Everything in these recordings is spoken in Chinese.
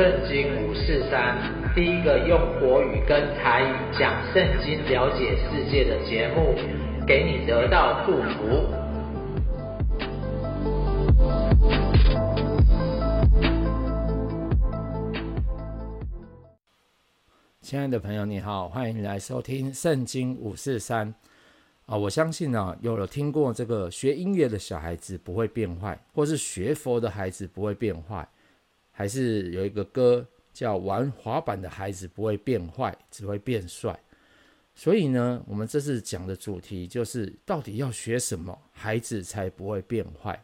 圣经五四三，第一个用国语跟台语讲圣经、了解世界的节目，给你得到祝福。亲爱的朋友，你好，欢迎你来收听圣经五四三。啊，我相信啊，有了听过这个学音乐的小孩子不会变坏，或是学佛的孩子不会变坏，还是有一个歌叫“玩滑板的孩子不会变坏，只会变帅”。所以呢，我们这次讲的主题就是到底要学什么，孩子才不会变坏？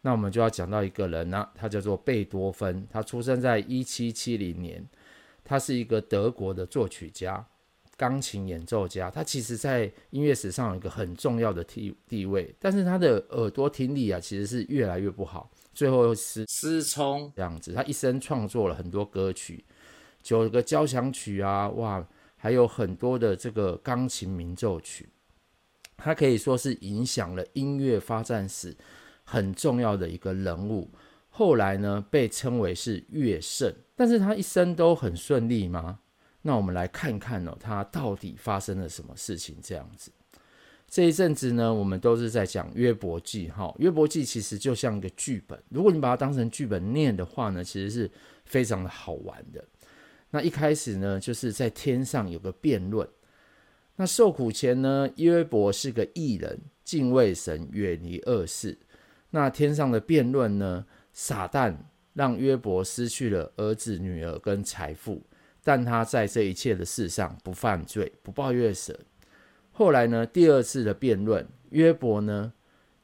那我们就要讲到一个人呢、他叫做贝多芬，他出生在一七七零年，他是一个德国的作曲家。钢琴演奏家，他其实在音乐史上有一个很重要的地地位，但是他的耳朵听力啊，其实是越来越不好，最后又失失聪这样子。他一生创作了很多歌曲，九个交响曲啊，哇，还有很多的这个钢琴名奏曲，他可以说是影响了音乐发展史很重要的一个人物。后来呢，被称为是乐圣，但是他一生都很顺利吗？那我们来看看哦，他到底发生了什么事情？这样子，这一阵子呢，我们都是在讲约伯记哈。约伯记其实就像一个剧本，如果你把它当成剧本念的话呢，其实是非常的好玩的。那一开始呢，就是在天上有个辩论。那受苦前呢，约伯是个义人，敬畏神，远离恶事。那天上的辩论呢，撒旦让约伯失去了儿子、女儿跟财富。但他在这一切的事上不犯罪，不抱怨神。后来呢，第二次的辩论，约伯呢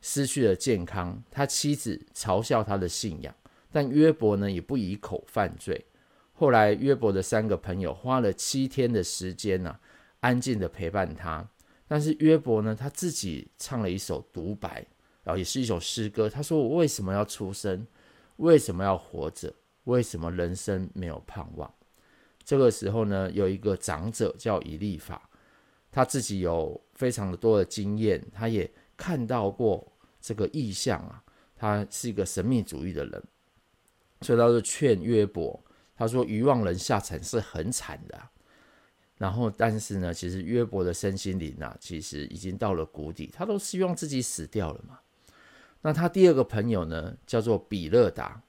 失去了健康，他妻子嘲笑他的信仰，但约伯呢也不以口犯罪。后来约伯的三个朋友花了七天的时间呢、安静的陪伴他。但是约伯呢，他自己唱了一首独白，然后也是一首诗歌。他说：“我为什么要出生？为什么要活着？为什么人生没有盼望？”这个时候呢，有一个长者叫以利法，他自己有非常的多的经验，他也看到过这个异象啊，他是一个神秘主义的人，所以他就劝约伯，他说愚妄人下场是很惨的。然后，但是呢，其实约伯的身心灵啊，其实已经到了谷底，他都希望自己死掉了嘛。那他第二个朋友呢，叫做比勒达，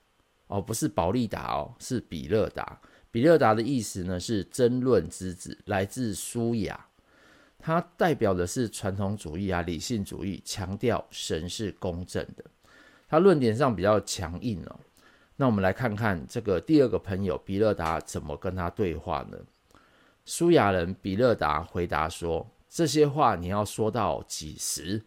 哦，不是保利达哦，是比勒达。比勒达的意思呢，是争论之子，来自苏亚，他代表的是传统主义啊，理性主义，强调神是公正的。他论点上比较强硬哦。那我们来看看这个第二个朋友比勒达怎么跟他对话呢？苏亚人比勒达回答说：“这些话你要说到几时？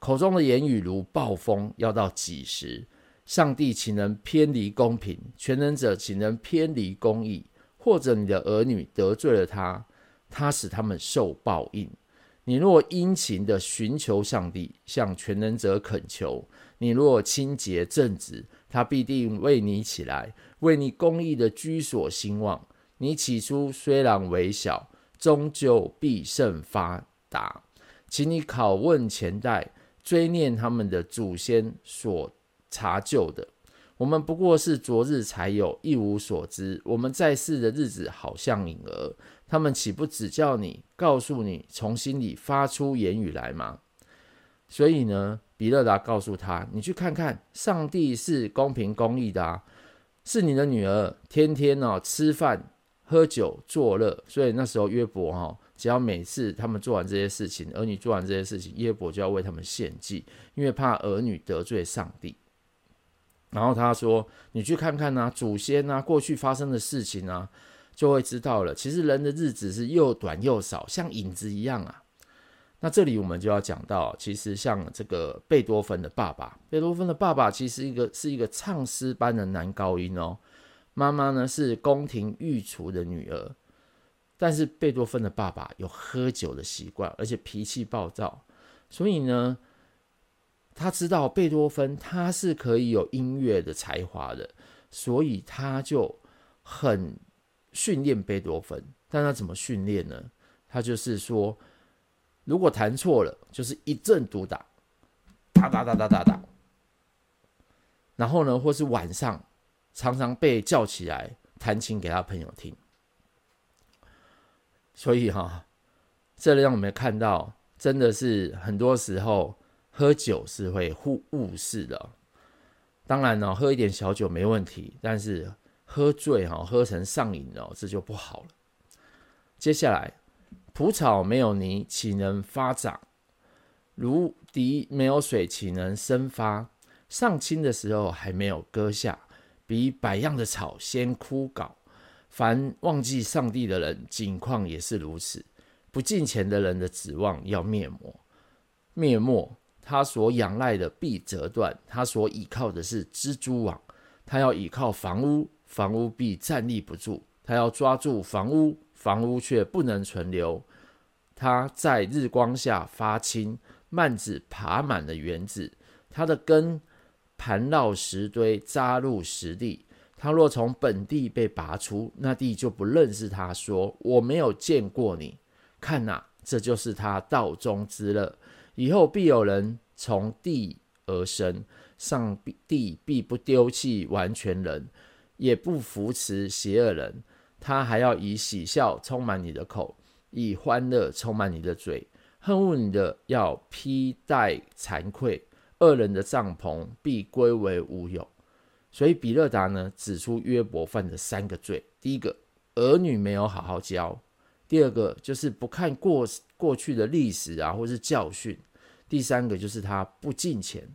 口中的言语如暴风，要到几时？”上帝岂能偏离公平？全能者岂能偏离公义？或者你的儿女得罪了他，他使他们受报应。你若殷勤地寻求上帝，向全能者恳求，你若清洁正直，他必定为你起来，为你公义的居所兴旺。你起初虽然微小，终究必甚发达。请你拷问前代，追念他们的祖先所。查究的，我们不过是昨日才有，一无所知。我们在世的日子好像影儿，他们岂不指教你，告诉你，从心里发出言语来吗？所以呢，比勒达告诉他：“你去看看，上帝是公平公义的啊，是你的女儿天天哦吃饭喝酒作乐。所以那时候约伯哈、哦，只要每次他们做完这些事情，儿女做完这些事情，约伯就要为他们献祭，因为怕儿女得罪上帝。”然后他说：“你去看看啊，祖先啊，过去发生的事情啊，就会知道了。其实人的日子是又短又少，像影子一样啊。那这里我们就要讲到，其实像这个贝多芬的爸爸，贝多芬的爸爸其实一个是一个唱诗班的男高音哦。妈妈呢是宫廷御厨的女儿，但是贝多芬的爸爸有喝酒的习惯，而且脾气暴躁，所以呢。”他知道贝多芬他是可以有音乐的才华的，所以他就很训练贝多芬。但他怎么训练呢？他就是说，如果弹错了，就是一阵毒打，哒哒哒哒哒哒。然后呢，或是晚上常常被叫起来，弹琴给他朋友听。所以哈，这让我们看到，真的是很多时候喝酒是会误误事的。当然呢，喝一点小酒没问题，但是喝醉哈，喝成上瘾了，这就不好了。接下来，蒲草没有泥，岂能发长？芦荻没有水，岂能生发？上青的时候还没有割下，比百样的草先枯槁。凡忘记上帝的人，景况也是如此。不敬虔的人的指望要灭没，灭没，他所仰赖的必折断；他所倚靠的是蜘蛛网。他要倚靠房屋，房屋必站立不住；他要抓住房屋，房屋却不能存留。他在日光下发青，蔓子爬满了园子。他的根盘绕石堆，扎入石地。他若从本地被拔出，那地就不认识他，说：“我没有见过你。”看哪，这就是他道中之乐。以后必有人从地而生，上帝必不丢弃完全人，也不扶持邪恶人。他还要以喜笑充满你的口，以欢乐充满你的嘴。恨恶你的要披戴惭愧，恶人的帐篷必归为无有。所以比勒达呢，指出约伯犯的三个罪：第一个，儿女没有好好教；第二个，就是不看过过去的历史啊，或是教训；第三个，就是他不进钱，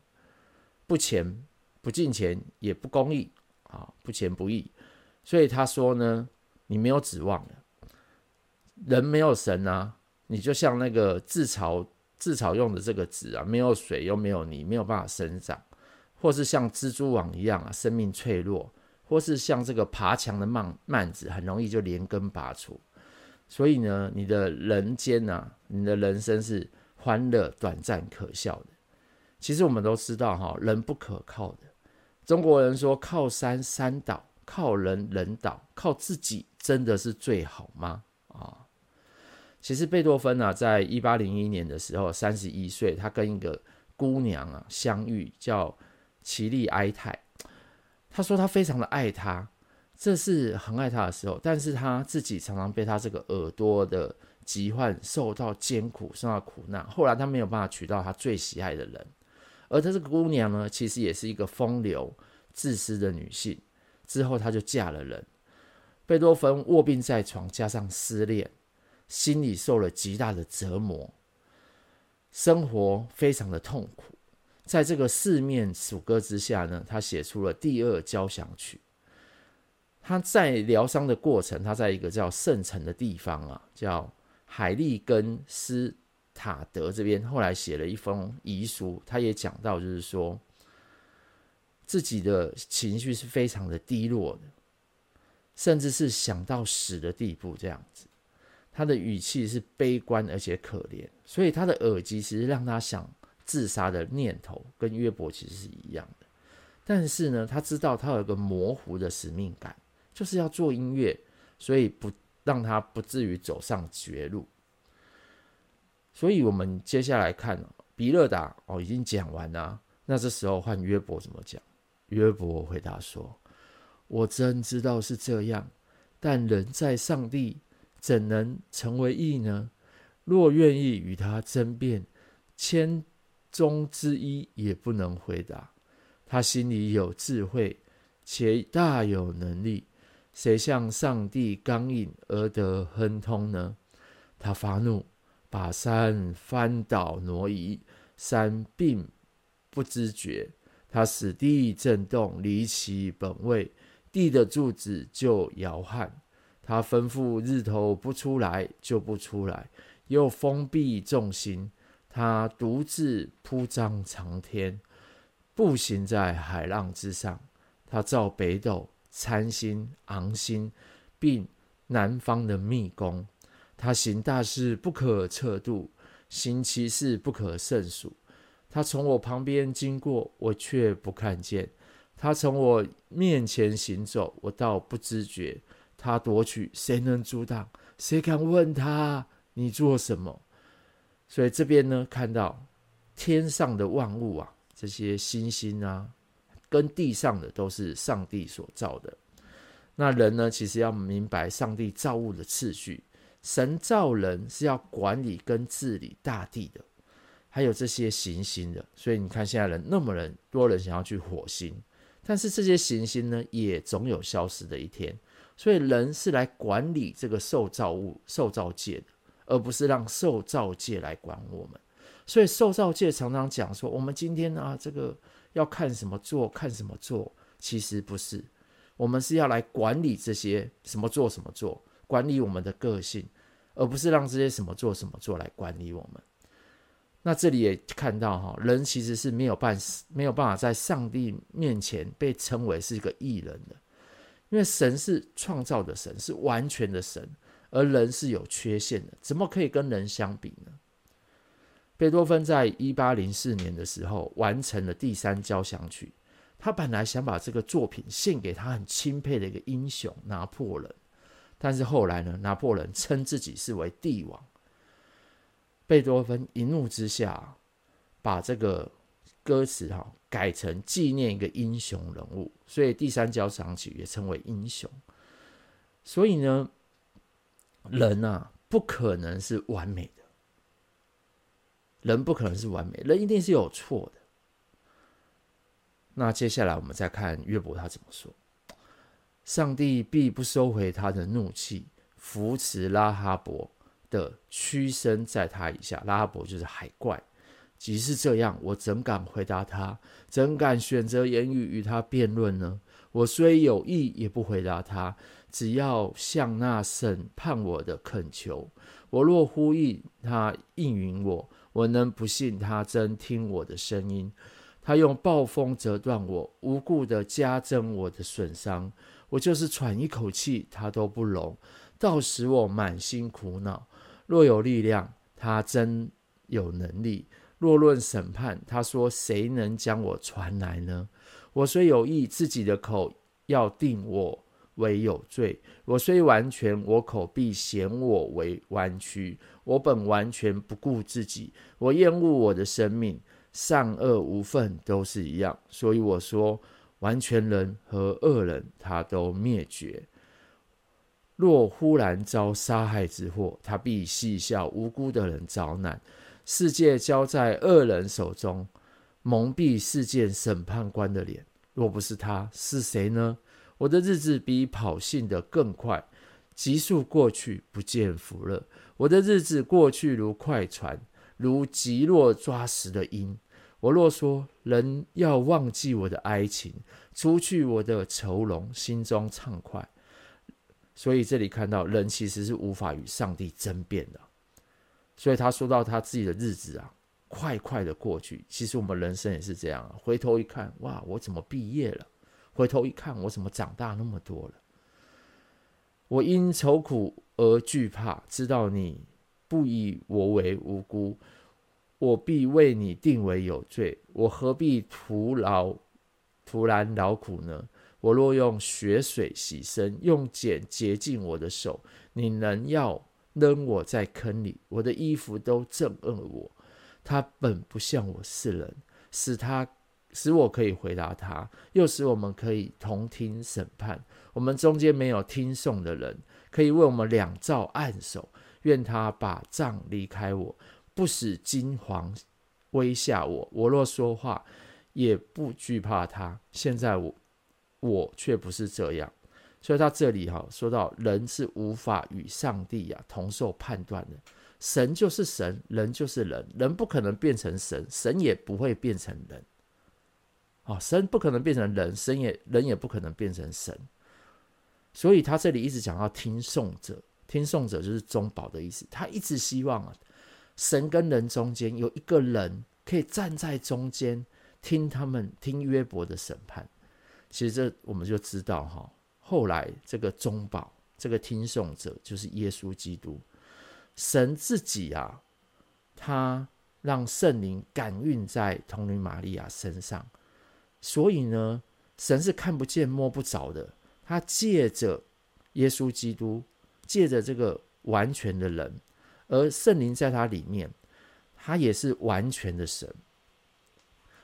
不钱不进钱也不公义啊，不钱不义。所以他说呢，你没有指望了，人没有神啊，你就像那个自草自草用的这个纸啊，没有水又没有泥，没有办法生长。或是像蜘蛛网一样啊，生命脆弱；或是像这个爬墙的蔓蔓子，很容易就连根拔出。所以呢，你的人间啊，你的人生是欢乐、短暂、可笑的。其实我们都知道哈，人不可靠的。中国人说：“靠山山倒，靠人人倒，靠自己真的是最好吗？”啊，其实贝多芬啊，在一八零一年的时候，三十一岁，他跟一个姑娘啊相遇，叫。齐利埃泰，他说他非常的爱她，这是很爱她的时候，但是他自己常常被他这个耳朵的疾患受到艰苦，受到苦难。后来他没有办法娶到他最喜爱的人，而他这个姑娘呢，其实也是一个风流自私的女性。之后她就嫁了人。贝多芬卧病在床，加上失恋，心里受了极大的折磨，生活非常的痛苦。在这个四面楚歌之下呢，他写出了第二交响曲。他在疗伤的过程，他在一个叫圣城的地方啊，叫海利根斯塔德这边，后来写了一封遗书。他也讲到，就是说自己的情绪是非常的低落的，甚至是想到死的地步这样子。他的语气是悲观而且可怜，所以他的耳机其实让他想。自杀的念头跟约伯其实是一样的，但是呢，他知道他有一个模糊的使命感，就是要做音乐，所以不让他不至于走上绝路。所以，我们接下来看比勒达哦，已经讲完了。那这时候换约伯怎么讲？约伯回答说：“我真知道是这样，但人在上帝怎能成为义呢？若愿意与他争辩，千。”中之一也不能回答。他心里有智慧，且大有能力。谁向上帝刚硬而得亨通呢？他发怒，把山翻倒挪移，山并不知觉。他使地震动，离其本位，地的柱子就摇撼。他吩咐日头不出来，就不出来，又封闭众星。他独自铺张长天，步行在海浪之上。他造北斗、参星、昂星，并南方的密宫。他行大事不可测度，行奇事不可胜数。他从我旁边经过，我却不看见；他从我面前行走，我倒不知觉。他夺取，谁能阻挡？谁敢问他：你做什么？所以这边呢，看到天上的万物啊，这些星星啊，跟地上的都是上帝所造的。那人呢，其实要明白上帝造物的次序。神造人是要管理跟治理大地的，还有这些行星的。所以你看，现在人那么人多人想要去火星，但是这些行星呢，也总有消失的一天。所以人是来管理这个受造物、受造界的，而不是让受造界来管我们。所以受造界常常讲说，我们今天啊，这个要看什么做，看什么做，其实不是。我们是要来管理这些什么做什么做。管理我们的个性，而不是让这些什么做什么做来管理我们。那这里也看到哈，人其实是没有办没有办法在上帝面前被称为是一个艺人的，因为神是创造的神，是完全的神，而人是有缺陷的，怎么可以跟人相比呢？贝多芬在一八零四年的时候完成了第三交响曲，他本来想把这个作品献给他很钦佩的一个英雄拿破仑。但是后来呢，拿破仑称自己是为帝王，贝多芬一怒之下，把这个歌词哈改成纪念一个英雄人物，所以第三交响曲也称为英雄。所以呢，人啊不可能是完美的，人不可能是完美，人一定是有错的。那接下来我们再看约伯他怎么说。上帝必不收回他的怒气，扶持拉哈伯的屈身在他以下。拉哈伯就是海怪。即使这样，我怎敢回答他？怎敢选择言语与他辩论呢？我虽有意，也不回答他。只要向那审判我的恳求。我若呼应，他应允我。我能不信他真听我的声音？他用暴风折断我，无故的加增我的损伤。我就是喘一口气，他都不容，到使我满心苦恼。若有力量，他真有能力；若论审判，他说谁能将我传来呢？我虽有意，自己的口要定我为有罪；我虽完全，我口必嫌我为弯曲。我本完全不顾自己，我厌恶我的生命，善恶无分都是一样。所以我说。完全人和恶人，他都灭绝。若忽然遭杀害之祸，他必戏笑无辜的人遭难。世界交在恶人手中，蒙蔽世界审判官的脸。若不是他，是谁呢？我的日子比跑信的更快，急速过去，不见福乐。我的日子过去如快船，如急落抓石的鹰。我若说人要忘记我的哀情，除去我的愁容，心中畅快。所以这里看到人其实是无法与上帝争辩的。所以他说到他自己的日子啊，快快的过去。其实我们人生也是这样，回头一看，哇，我怎么毕业了？回头一看，我怎么长大那么多了？我因愁苦而惧怕，知道你不以我为无辜。我必为你定为有罪，我何必徒劳徒然劳苦呢？我若用血水洗身，用碱洁净我的手，你仍要扔我在坑里。我的衣服都憎恶我，他本不像我是人，使他使我可以回答他，又使我们可以同听审判。我们中间没有听讼的人，可以为我们两造按手。愿他把杖离开我。不使金黄威吓我，我若说话，也不惧怕他。现在我我却不是这样，所以他这里哈说到人是无法与上帝呀同受判断的。神就是神，人就是人，人不可能变成神，神也不会变成人。啊，神不可能变成人，神也人也不可能变成神。所以他这里一直讲到听讼者，听讼者就是中保的意思。他一直希望啊。神跟人中间有一个人可以站在中间，听他们听约伯的审判。其实这我们就知道哈，后来这个中保这个听讼者就是耶稣基督。神自己啊，他让圣灵感孕在童女玛利亚身上，所以呢，神是看不见摸不着的。他借着耶稣基督，借着这个完全的人。而圣灵在他里面，他也是完全的神，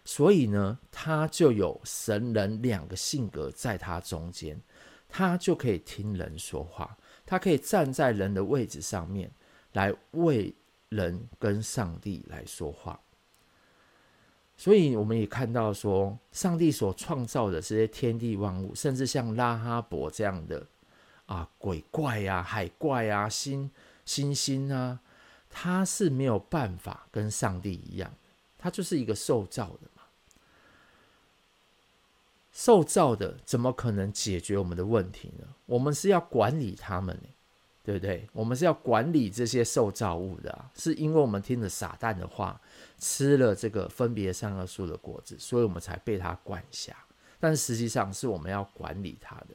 所以呢，他就有神人两个性格在他中间。他就可以听人说话，他可以站在人的位置上面来为人跟上帝来说话。所以我们也看到说，上帝所创造的这些天地万物，甚至像拉哈伯这样的啊鬼怪啊、海怪啊、星星星啊，他是没有办法跟上帝一样，他就是一个受造的嘛。受造的怎么可能解决我们的问题呢？我们是要管理他们，对不对？我们是要管理这些受造物的，是因为我们听了撒旦的话。吃了这个分别善恶树的果子，所以我们才被他管辖。但实际上是我们要管理他的。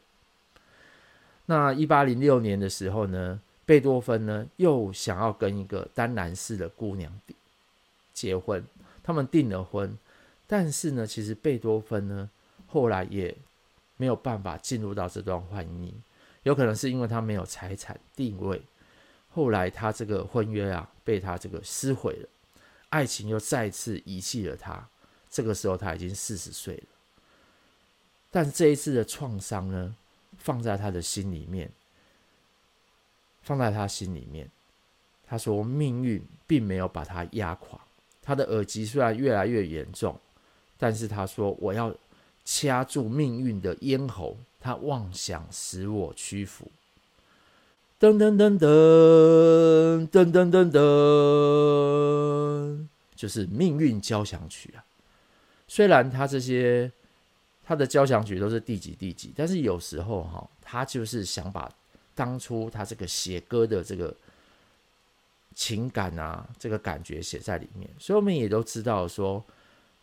那一八零六年的时候呢，贝多芬呢又想要跟一个丹兰市的姑娘订结婚，他们订了婚，但是呢，其实贝多芬呢后来也没有办法进入到这段婚姻，有可能是因为他没有财产定位，后来他这个婚约啊被他这个撕毁了。爱情又再次遗弃了他，这个时候他已经四十岁了。但这一次的创伤呢，放在他的心里面，放在他心里面。他说：“命运并没有把他压垮，他的耳疾虽然越来越严重，但是他说我要掐住命运的咽喉，他妄想使我屈服。”噔噔噔噔噔噔噔噔，就是命运交响曲啊。虽然他这些他的交响曲都是第几第几，但是有时候哈，他就是想把当初他这个写歌的这个情感啊，这个感觉写在里面。所以我们也都知道说，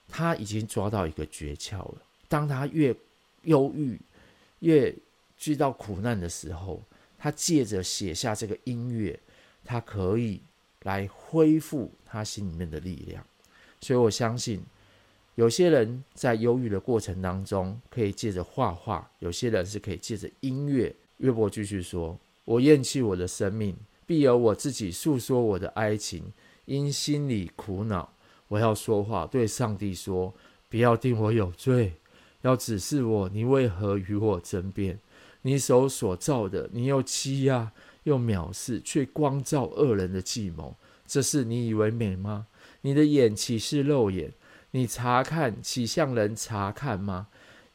他已经抓到一个诀窍了。当他越忧郁、越遇到苦难的时候。他借着写下这个音乐，他可以来恢复他心里面的力量。所以我相信，有些人在忧郁的过程当中，可以借着画画；有些人是可以借着音乐。约伯继续说：“我厌弃我的生命，必由我自己诉说我的哀情，因心里苦恼。我要说话，对上帝说：不要定我有罪，要指示我，你为何与我争辩？”你手所造的，你又欺压又藐视，却光照恶人的计谋，这是你以为美吗？你的眼岂是肉眼？你查看岂像人查看吗？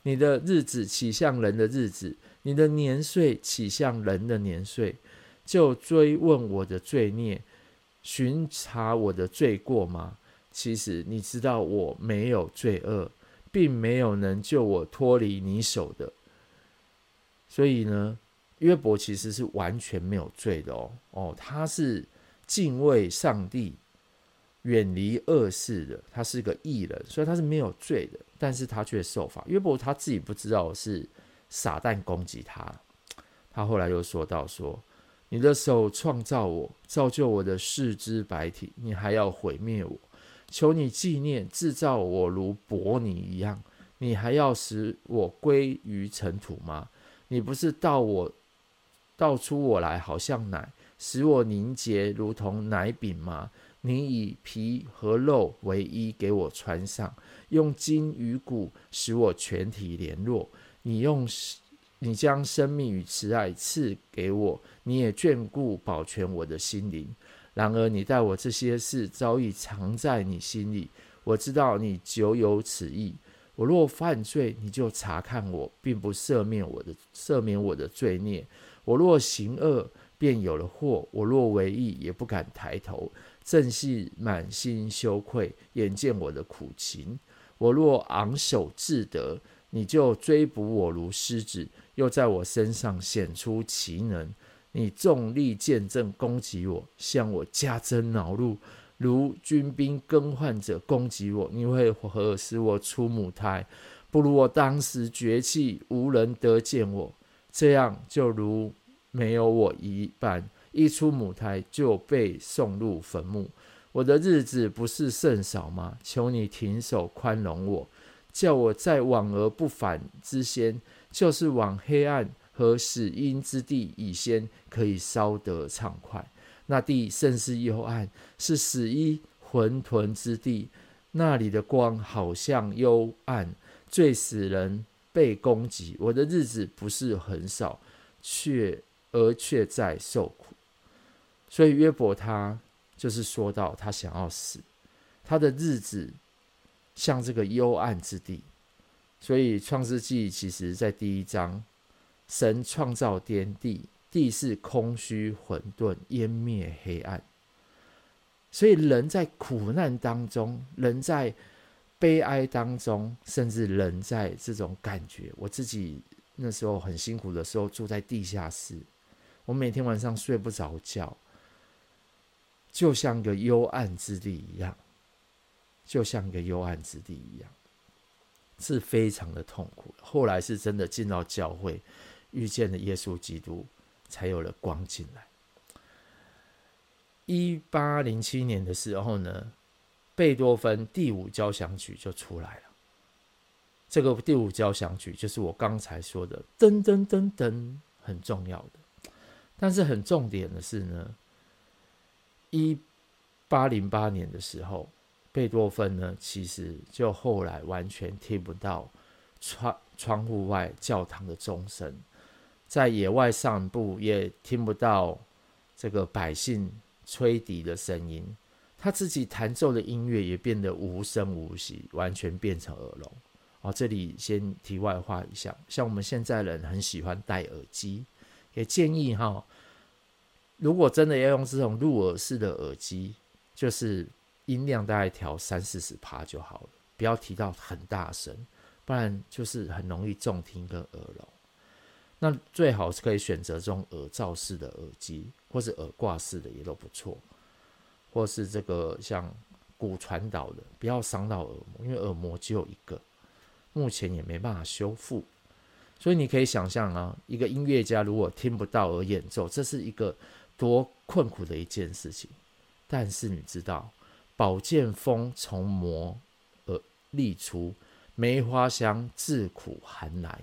你的日子岂像人的日子？你的年岁岂像人的年岁？就追问我的罪孽，巡查我的罪过吗？其实你知道我没有罪恶，并没有能救我脱离你手的。所以呢，约伯其实是完全没有罪的哦。哦，他是敬畏上帝、远离恶事的，他是个义人，所以他是没有罪的。但是他却受罚。约伯他自己不知道是撒旦攻击他。他后来又说到说：“你的手创造我，造就我的四肢百体，你还要毁灭我？求你纪念制造我如伯尼一样，你还要使我归于尘土吗？”你不是倒我，倒出我来，好像奶，使我凝结如同奶饼吗？你以皮和肉为衣给我穿上，用筋与骨使我全体联络。你用，你将生命与慈爱赐给我，你也眷顾保全我的心灵。然而你待我这些事早已藏在你心里，我知道你久有此意。我若犯罪，你就查看我，并不赦免我的赦免我的罪孽。我若行恶，便有了祸；我若为义，也不敢抬头，正是满心羞愧，眼见我的苦情。我若昂首自得，你就追捕我如狮子，又在我身上显出奇能。你重力见证攻击我，向我加增恼怒。如军兵更换者攻击我，你会何使我出母胎？不如我当时绝气，无人得见我，这样就如没有我一般。一出母胎就被送入坟墓。我的日子不是甚少吗？求你停手宽容我，叫我在往而不返之先，就是往黑暗和死荫之地以先，可以稍得畅快。那地甚是幽暗，是死于混沌之地。那里的光好像幽暗，最使人被攻击，我的日子不是很少，却而却在受苦。所以约伯他就是说到，他想要死，他的日子像这个幽暗之地。所以创世纪其实在第一章，神创造天地，地是空虚混沌，湮灭黑暗。所以人在苦难当中，人在悲哀当中，甚至人在这种感觉，我自己那时候很辛苦的时候，住在地下室，我每天晚上睡不着觉。就像个幽暗之地一样，就像个幽暗之地一样，是非常的痛苦。后来是真的进到教会，遇见了耶稣基督，才有了光进来。一八零七年的时候呢，贝多芬第五交响曲就出来了。这个第五交响曲就是我刚才说的噔噔噔噔，很重要的。但是很重点的是呢。一八零八年的时候，贝多芬呢，其实就后来完全听不到窗窗户外教堂的钟声，在野外散步也听不到这个百姓吹笛的声音，他自己弹奏的音乐也变得无声无息，完全变成耳聋。哦，这里先题外话一下，像我们现在人很喜欢戴耳机，也建议哈。如果真的要用这种入耳式的耳机，就是音量大概调三四十趴就好了，不要提到很大声，不然就是很容易重听跟耳聋。那最好是可以选择这种耳罩式的耳机，或是耳挂式的也都不错，或是这个像骨传导的，不要伤到耳膜，因为耳膜只有一个，目前也没办法修复。所以你可以想象啊，一个音乐家如果听不到而演奏，这是一个。多困苦的一件事情，但是你知道，宝剑锋从磨而砺出，梅花香自苦寒来，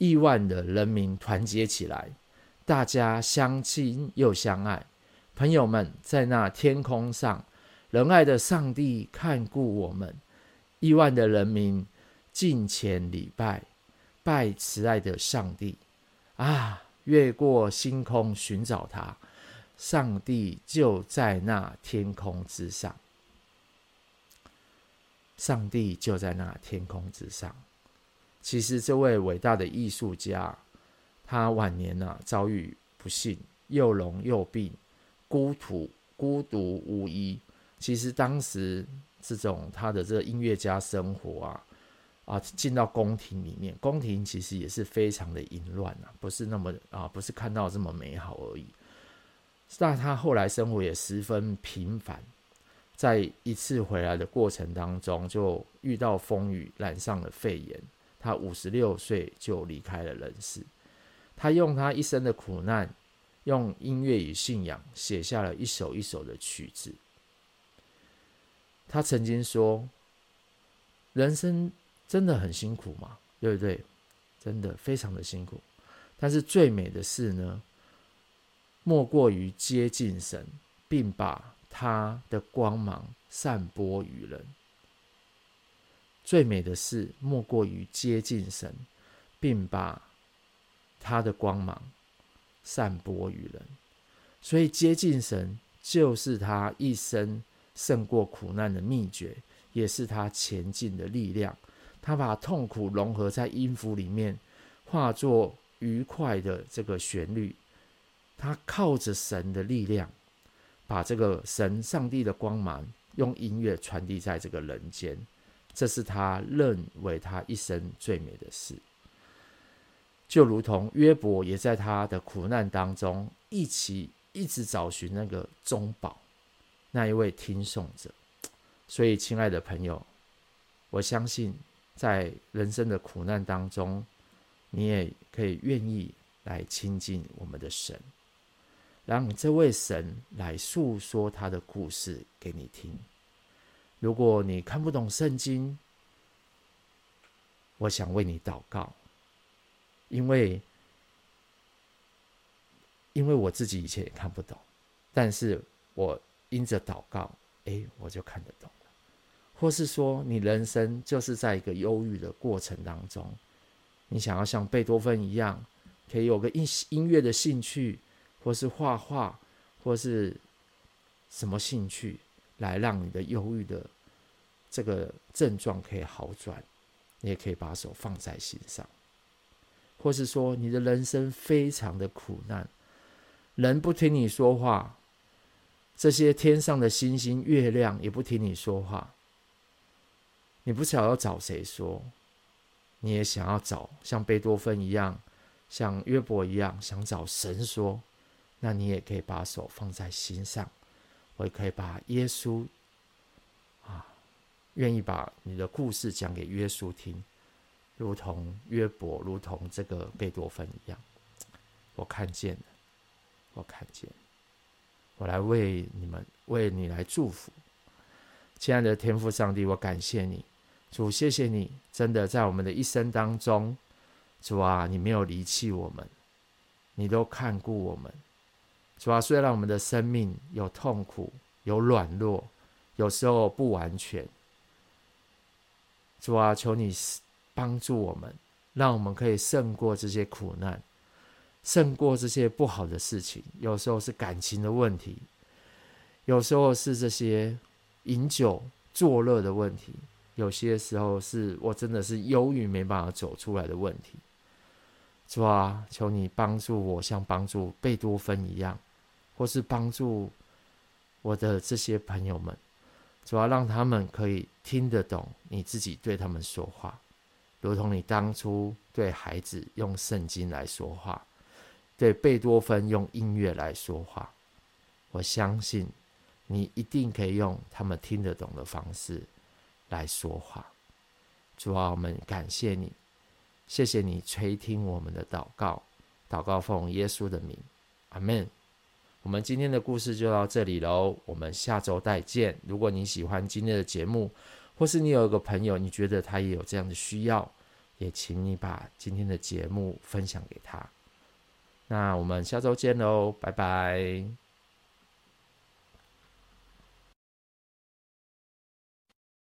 亿万的人民团结起来，大家相亲又相爱，朋友们在那天空上，仁爱的上帝看顾我们，亿万的人民敬虔礼拜，拜慈爱的上帝啊！越过星空寻找他，上帝就在那天空之上。上帝就在那天空之上。其实这位伟大的艺术家，他晚年呢、啊、遭遇不幸，又聋又病，孤独孤独无依。其实当时这种他的这个音乐家生活啊。啊，进到宫廷里面，宫廷其实也是非常的淫乱啊，不是那么啊，不是看到这么美好而已。但他后来生活也十分平凡，在一次回来的过程当中，就遇到风雨，染上了肺炎。他五十六岁就离开了人世。他用他一生的苦难，用音乐与信仰写下了一首一首的曲子。他曾经说：“人生。”真的很辛苦嘛，对不对？真的非常的辛苦，但是最美的事呢，莫过于接近神，并把他的光芒散播于人。最美的事莫过于接近神，并把他的光芒散播于人。所以接近神就是他一生胜过苦难的秘诀，也是他前进的力量。他把痛苦融合在音符里面，化作愉快的这个旋律。他靠着神的力量，把这个神上帝的光芒用音乐传递在这个人间。这是他认为他一生最美的事。就如同约伯也在他的苦难当中，一起一直找寻那个中保，那一位听颂者。所以，亲爱的朋友，我相信。在人生的苦难当中，你也可以愿意来亲近我们的神，让这位神来诉说他的故事给你听。如果你看不懂圣经，我想为你祷告，因为因为我自己以前也看不懂，但是我因着祷告，哎，我就看得懂了。或是说，你人生就是在一个忧郁的过程当中，你想要像贝多芬一样，可以有个音音乐的兴趣，或是画画，或是什么兴趣，来让你的忧郁的这个症状可以好转，你也可以把手放在心上。或是说，你的人生非常的苦难，人不听你说话，这些天上的星星、月亮也不听你说话。你不晓要找谁说，你也想要找像贝多芬一样，像约伯一样，想找神说，那你也可以把手放在心上，我也可以把耶稣啊，愿意把你的故事讲给耶稣听，如同约伯，如同这个贝多芬一样，我看见了，我看见，我来为你们，为你来祝福，亲爱的天父上帝，我感谢你。主，谢谢你，真的在我们的一生当中，主啊，你没有离弃我们，你都看顾我们。主啊，虽然我们的生命有痛苦、有软弱，有时候不完全，主啊，求你帮助我们，让我们可以胜过这些苦难，胜过这些不好的事情。有时候是感情的问题，有时候是这些饮酒作乐的问题。有些时候是我真的是忧郁没办法走出来的问题，主啊，求你帮助我，像帮助贝多芬一样，或是帮助我的这些朋友们，主要，让他们可以听得懂你自己对他们说话，如同你当初对孩子用圣经来说话，对贝多芬用音乐来说话。我相信你一定可以用他们听得懂的方式。来说话，主啊，我们感谢你，谢谢你垂听我们的祷告，祷告奉耶稣的名，阿门。我们今天的故事就到这里喽，我们下周再见。如果你喜欢今天的节目，或是你有一个朋友，你觉得他也有这样的需要，也请你把今天的节目分享给他。那我们下周见喽，拜拜。